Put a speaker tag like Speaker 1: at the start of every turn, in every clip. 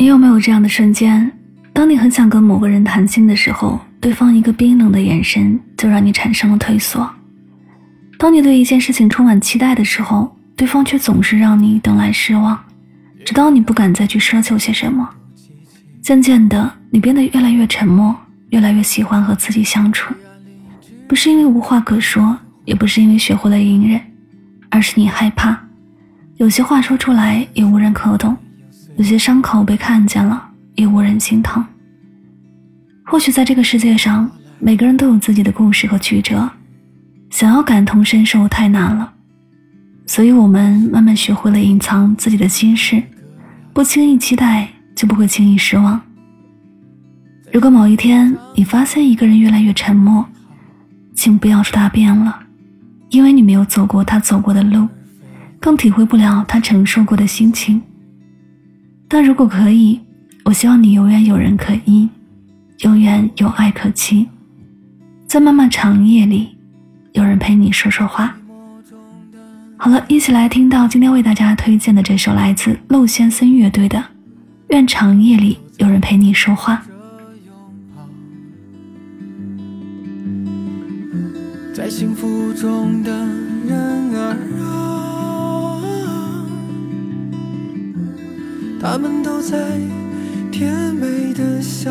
Speaker 1: 你有没有这样的瞬间？当你很想跟某个人谈心的时候，对方一个冰冷的眼神就让你产生了退缩；当你对一件事情充满期待的时候，对方却总是让你等来失望，直到你不敢再去奢求些什么。渐渐的，你变得越来越沉默，越来越喜欢和自己相处。不是因为无话可说，也不是因为学会了隐忍，而是你害怕，有些话说出来也无人可懂，有些伤口被看见了。也无人心疼。或许在这个世界上，每个人都有自己的故事和曲折，想要感同身受太难了，所以我们慢慢学会了隐藏自己的心事，不轻易期待，就不会轻易失望。如果某一天你发现一个人越来越沉默，请不要说他变了，因为你没有走过他走过的路，更体会不了他承受过的心情。但如果可以。我希望你永远有人可依，永远有爱可期，在漫漫长夜里，有人陪你说说话。好了，一起来听到今天为大家推荐的这首来自陆先森乐队的《愿长夜里有人陪你说话》。
Speaker 2: 在幸福中的人儿他们都在。甜美的笑。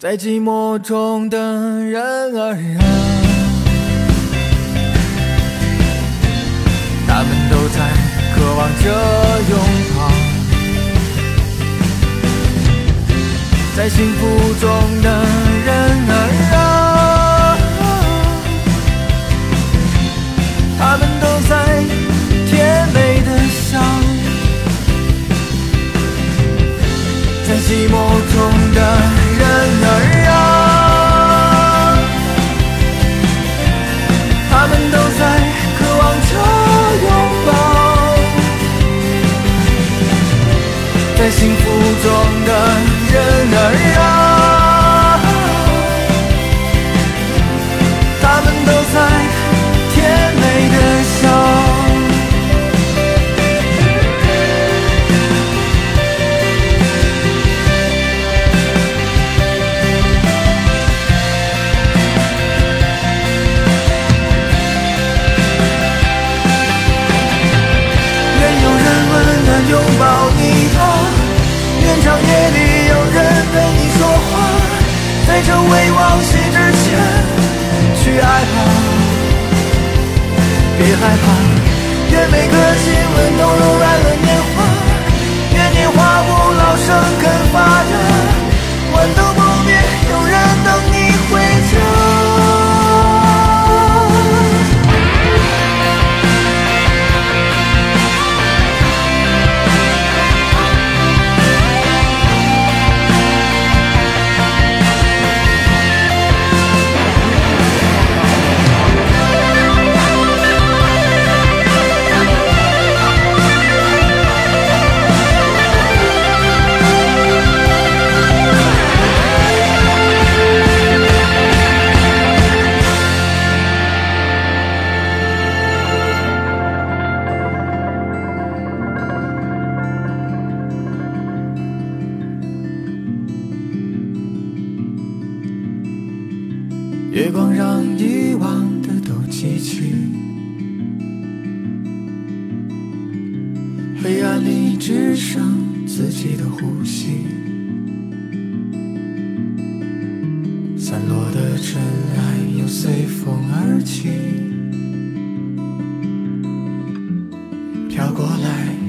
Speaker 2: 在寂寞中的人儿啊，他们都在渴望着拥抱，在幸福中的人儿啊，他们都在甜美的笑，在寂寞中的人儿。在这未忘记之前去爱吧，别害怕，愿每个亲吻都柔软了你月光让遗忘的都记起，黑暗里只剩自己的呼吸。散落的尘埃又随风而起，飘过来。